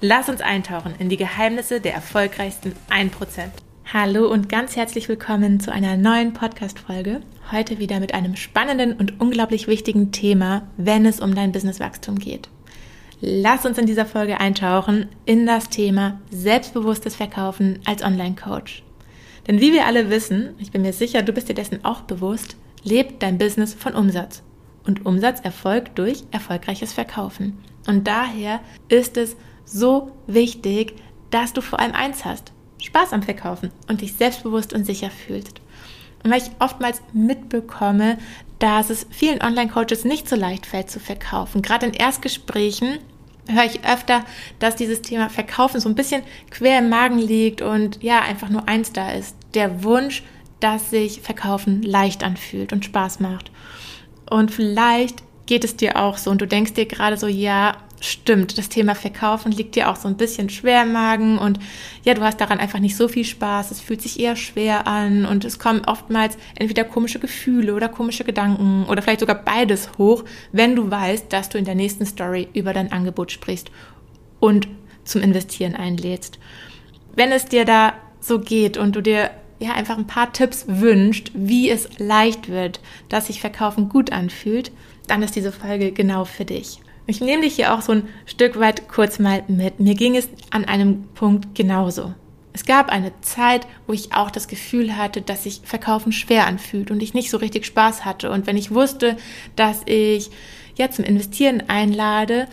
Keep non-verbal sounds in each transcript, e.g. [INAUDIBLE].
Lass uns eintauchen in die Geheimnisse der erfolgreichsten 1%. Hallo und ganz herzlich willkommen zu einer neuen Podcast-Folge. Heute wieder mit einem spannenden und unglaublich wichtigen Thema, wenn es um dein Businesswachstum geht. Lass uns in dieser Folge eintauchen in das Thema selbstbewusstes Verkaufen als Online-Coach. Denn wie wir alle wissen, ich bin mir sicher, du bist dir dessen auch bewusst, lebt dein Business von Umsatz. Und Umsatz erfolgt durch erfolgreiches Verkaufen. Und daher ist es so wichtig, dass du vor allem eins hast. Spaß am Verkaufen und dich selbstbewusst und sicher fühlst. Und weil ich oftmals mitbekomme, dass es vielen Online-Coaches nicht so leicht fällt zu verkaufen. Gerade in Erstgesprächen höre ich öfter, dass dieses Thema Verkaufen so ein bisschen quer im Magen liegt und ja, einfach nur eins da ist. Der Wunsch, dass sich Verkaufen leicht anfühlt und Spaß macht. Und vielleicht geht es dir auch so und du denkst dir gerade so, ja, stimmt, das Thema Verkaufen liegt dir auch so ein bisschen schwer im Magen und ja, du hast daran einfach nicht so viel Spaß, es fühlt sich eher schwer an und es kommen oftmals entweder komische Gefühle oder komische Gedanken oder vielleicht sogar beides hoch, wenn du weißt, dass du in der nächsten Story über dein Angebot sprichst und zum Investieren einlädst. Wenn es dir da so geht und du dir ja einfach ein paar Tipps wünscht, wie es leicht wird, dass sich Verkaufen gut anfühlt, dann ist diese Folge genau für dich. Ich nehme dich hier auch so ein Stück weit kurz mal mit. Mir ging es an einem Punkt genauso. Es gab eine Zeit, wo ich auch das Gefühl hatte, dass sich Verkaufen schwer anfühlt und ich nicht so richtig Spaß hatte. Und wenn ich wusste, dass ich ja zum Investieren einlade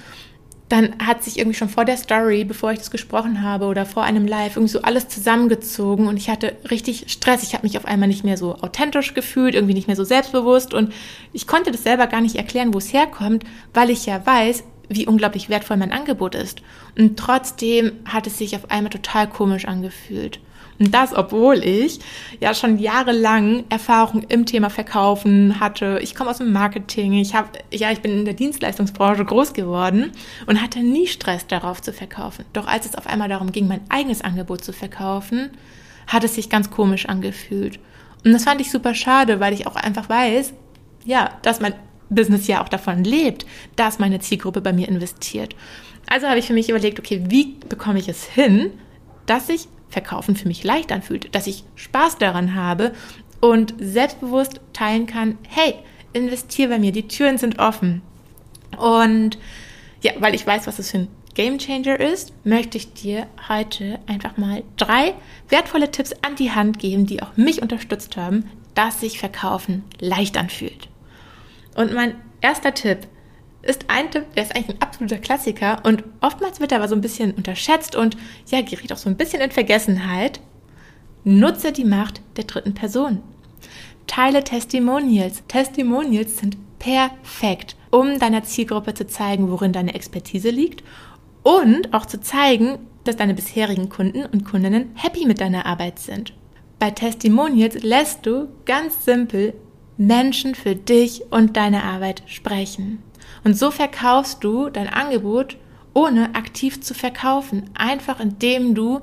dann hat sich irgendwie schon vor der Story, bevor ich das gesprochen habe oder vor einem Live, irgendwie so alles zusammengezogen und ich hatte richtig Stress. Ich habe mich auf einmal nicht mehr so authentisch gefühlt, irgendwie nicht mehr so selbstbewusst und ich konnte das selber gar nicht erklären, wo es herkommt, weil ich ja weiß, wie unglaublich wertvoll mein Angebot ist. Und trotzdem hat es sich auf einmal total komisch angefühlt. Und das, obwohl ich ja schon jahrelang Erfahrung im Thema Verkaufen hatte. Ich komme aus dem Marketing. Ich habe, ja, ich bin in der Dienstleistungsbranche groß geworden und hatte nie Stress darauf zu verkaufen. Doch als es auf einmal darum ging, mein eigenes Angebot zu verkaufen, hat es sich ganz komisch angefühlt. Und das fand ich super schade, weil ich auch einfach weiß, ja, dass mein Business ja auch davon lebt, dass meine Zielgruppe bei mir investiert. Also habe ich für mich überlegt, okay, wie bekomme ich es hin, dass ich Verkaufen für mich leicht anfühlt, dass ich Spaß daran habe und selbstbewusst teilen kann, hey, investiere bei mir, die Türen sind offen. Und ja, weil ich weiß, was es für ein Game Changer ist, möchte ich dir heute einfach mal drei wertvolle Tipps an die Hand geben, die auch mich unterstützt haben, dass sich Verkaufen leicht anfühlt. Und mein erster Tipp ist ein Tipp, der ist eigentlich ein absoluter Klassiker und oftmals wird er aber so ein bisschen unterschätzt und ja, gerät auch so ein bisschen in Vergessenheit. Nutze die Macht der dritten Person. Teile Testimonials. Testimonials sind perfekt, um deiner Zielgruppe zu zeigen, worin deine Expertise liegt und auch zu zeigen, dass deine bisherigen Kunden und Kundinnen happy mit deiner Arbeit sind. Bei Testimonials lässt du ganz simpel Menschen für dich und deine Arbeit sprechen. Und so verkaufst du dein Angebot, ohne aktiv zu verkaufen, einfach indem du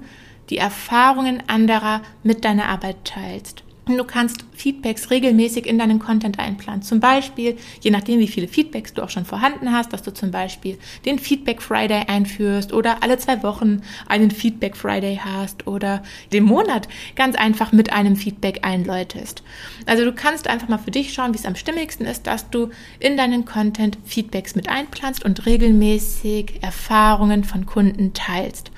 die Erfahrungen anderer mit deiner Arbeit teilst. Du kannst Feedbacks regelmäßig in deinen Content einplanen. Zum Beispiel, je nachdem, wie viele Feedbacks du auch schon vorhanden hast, dass du zum Beispiel den Feedback Friday einführst oder alle zwei Wochen einen Feedback Friday hast oder den Monat ganz einfach mit einem Feedback einläutest. Also du kannst einfach mal für dich schauen, wie es am stimmigsten ist, dass du in deinen Content Feedbacks mit einplanst und regelmäßig Erfahrungen von Kunden teilst.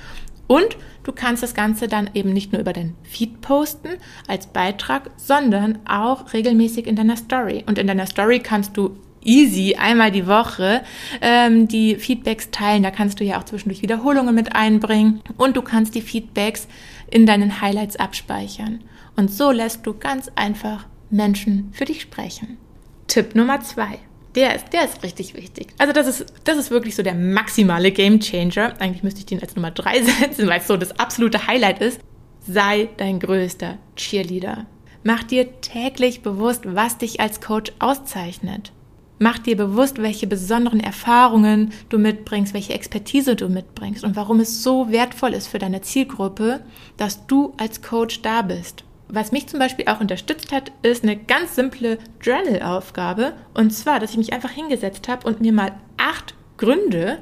Und du kannst das Ganze dann eben nicht nur über dein Feed posten als Beitrag, sondern auch regelmäßig in deiner Story. Und in deiner Story kannst du easy einmal die Woche ähm, die Feedbacks teilen. Da kannst du ja auch zwischendurch Wiederholungen mit einbringen und du kannst die Feedbacks in deinen Highlights abspeichern. Und so lässt du ganz einfach Menschen für dich sprechen. Tipp Nummer zwei. Der ist, der ist richtig wichtig. Also das ist, das ist wirklich so der maximale Game Changer. Eigentlich müsste ich den als Nummer drei [LAUGHS] setzen, weil es so das absolute Highlight ist. Sei dein größter Cheerleader. Mach dir täglich bewusst, was dich als Coach auszeichnet. Mach dir bewusst, welche besonderen Erfahrungen du mitbringst, welche Expertise du mitbringst und warum es so wertvoll ist für deine Zielgruppe, dass du als Coach da bist. Was mich zum Beispiel auch unterstützt hat, ist eine ganz simple Journal-Aufgabe. Und zwar, dass ich mich einfach hingesetzt habe und mir mal acht Gründe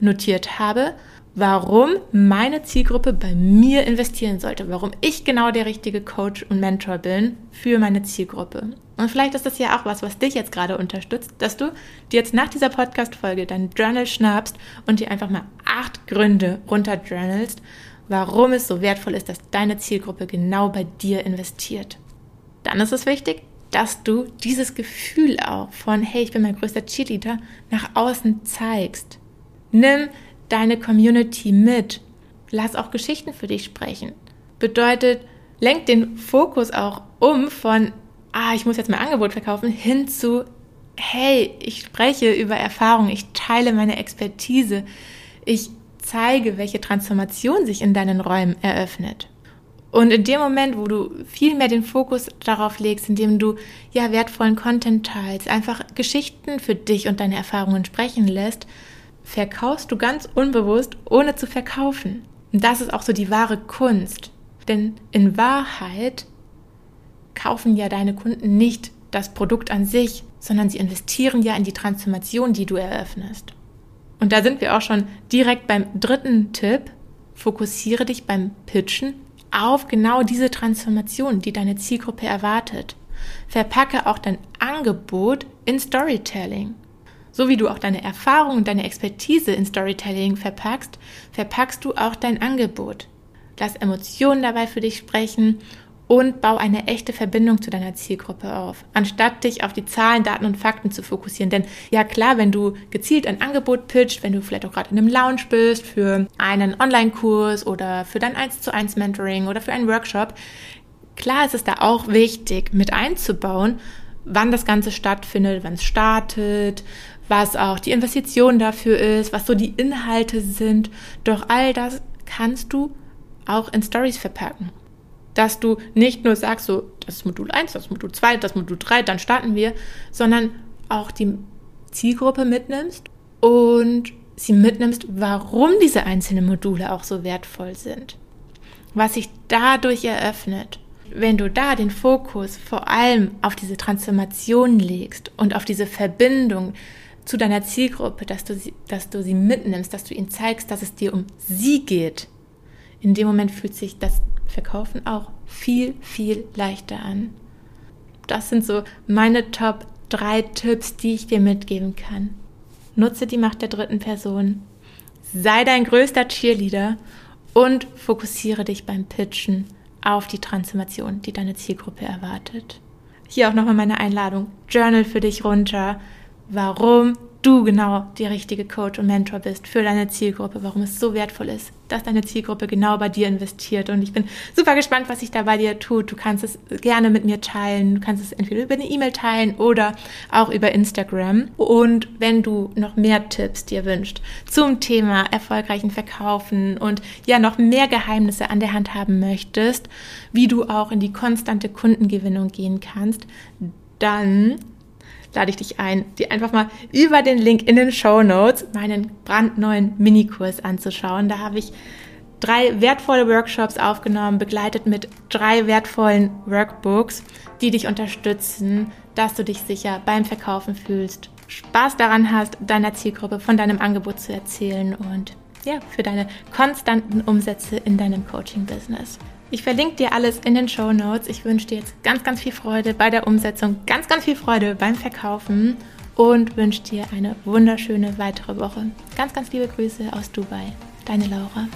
notiert habe, warum meine Zielgruppe bei mir investieren sollte, warum ich genau der richtige Coach und Mentor bin für meine Zielgruppe. Und vielleicht ist das ja auch was, was dich jetzt gerade unterstützt, dass du dir jetzt nach dieser Podcast-Folge dein Journal schnappst und dir einfach mal acht Gründe runterjournalst, warum es so wertvoll ist, dass deine Zielgruppe genau bei dir investiert. Dann ist es wichtig, dass du dieses Gefühl auch von, hey, ich bin mein größter Cheerleader, nach außen zeigst. Nimm deine Community mit. Lass auch Geschichten für dich sprechen. Bedeutet, lenk den Fokus auch um von, ah, ich muss jetzt mein Angebot verkaufen, hin zu, hey, ich spreche über Erfahrung, ich teile meine Expertise, ich zeige, welche Transformation sich in deinen Räumen eröffnet. Und in dem Moment, wo du viel mehr den Fokus darauf legst, indem du ja wertvollen Content teilst, einfach Geschichten für dich und deine Erfahrungen sprechen lässt, verkaufst du ganz unbewusst, ohne zu verkaufen. Und das ist auch so die wahre Kunst. Denn in Wahrheit kaufen ja deine Kunden nicht das Produkt an sich, sondern sie investieren ja in die Transformation, die du eröffnest. Und da sind wir auch schon direkt beim dritten Tipp. Fokussiere dich beim Pitchen auf genau diese Transformation, die deine Zielgruppe erwartet. Verpacke auch dein Angebot in Storytelling. So wie du auch deine Erfahrung und deine Expertise in Storytelling verpackst, verpackst du auch dein Angebot. Lass Emotionen dabei für dich sprechen und bau eine echte Verbindung zu deiner Zielgruppe auf, anstatt dich auf die Zahlen, Daten und Fakten zu fokussieren. Denn ja klar, wenn du gezielt ein Angebot pitcht, wenn du vielleicht auch gerade in einem Lounge bist für einen Online-Kurs oder für dein 1 zu 1 Mentoring oder für einen Workshop, klar ist es da auch wichtig mit einzubauen, wann das Ganze stattfindet, wann es startet, was auch die Investition dafür ist, was so die Inhalte sind. Doch all das kannst du auch in Stories verpacken dass du nicht nur sagst, so, das ist Modul 1, das ist Modul 2, das ist Modul 3, dann starten wir, sondern auch die Zielgruppe mitnimmst und sie mitnimmst, warum diese einzelnen Module auch so wertvoll sind. Was sich dadurch eröffnet. Wenn du da den Fokus vor allem auf diese Transformation legst und auf diese Verbindung zu deiner Zielgruppe, dass du sie, dass du sie mitnimmst, dass du ihnen zeigst, dass es dir um sie geht, in dem Moment fühlt sich das Verkaufen auch viel, viel leichter an. Das sind so meine Top 3 Tipps, die ich dir mitgeben kann. Nutze die Macht der dritten Person. Sei dein größter Cheerleader und fokussiere dich beim Pitchen auf die Transformation, die deine Zielgruppe erwartet. Hier auch nochmal meine Einladung. Journal für dich runter. Warum du genau die richtige Coach und Mentor bist für deine Zielgruppe, warum es so wertvoll ist, dass deine Zielgruppe genau bei dir investiert. Und ich bin super gespannt, was sich da bei dir tut. Du kannst es gerne mit mir teilen. Du kannst es entweder über eine E-Mail teilen oder auch über Instagram. Und wenn du noch mehr Tipps dir wünscht zum Thema erfolgreichen Verkaufen und ja noch mehr Geheimnisse an der Hand haben möchtest, wie du auch in die konstante Kundengewinnung gehen kannst, dann lade ich dich ein, dir einfach mal über den Link in den Show Notes meinen brandneuen Minikurs anzuschauen. Da habe ich drei wertvolle Workshops aufgenommen, begleitet mit drei wertvollen Workbooks, die dich unterstützen, dass du dich sicher beim Verkaufen fühlst, Spaß daran hast, deiner Zielgruppe von deinem Angebot zu erzählen und ja, für deine konstanten Umsätze in deinem Coaching-Business. Ich verlinke dir alles in den Show Notes. Ich wünsche dir jetzt ganz, ganz viel Freude bei der Umsetzung, ganz, ganz viel Freude beim Verkaufen und wünsche dir eine wunderschöne weitere Woche. Ganz, ganz liebe Grüße aus Dubai. Deine Laura.